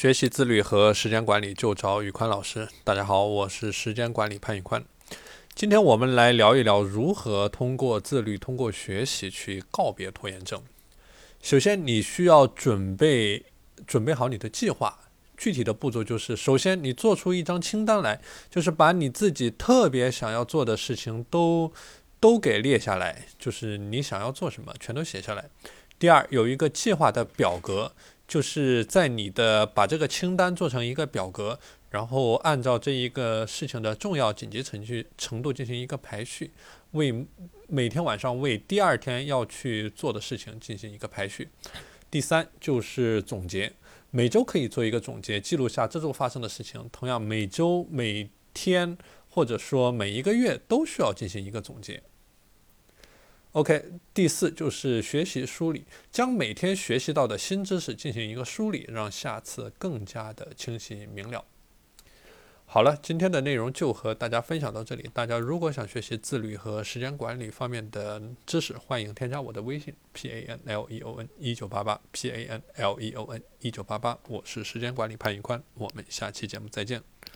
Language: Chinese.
学习自律和时间管理就找宇宽老师。大家好，我是时间管理潘宇宽。今天我们来聊一聊如何通过自律、通过学习去告别拖延症。首先，你需要准备准备好你的计划。具体的步骤就是：首先，你做出一张清单来，就是把你自己特别想要做的事情都都给列下来，就是你想要做什么，全都写下来。第二，有一个计划的表格。就是在你的把这个清单做成一个表格，然后按照这一个事情的重要紧急程序程度进行一个排序，为每天晚上为第二天要去做的事情进行一个排序。第三就是总结，每周可以做一个总结，记录下这周发生的事情。同样，每周、每天或者说每一个月都需要进行一个总结。OK，第四就是学习梳理，将每天学习到的新知识进行一个梳理，让下次更加的清晰明了。好了，今天的内容就和大家分享到这里。大家如果想学习自律和时间管理方面的知识，欢迎添加我的微信 p a n l e o n 一九八八 p a n l e o n 一九八八，我是时间管理潘云宽，我们下期节目再见。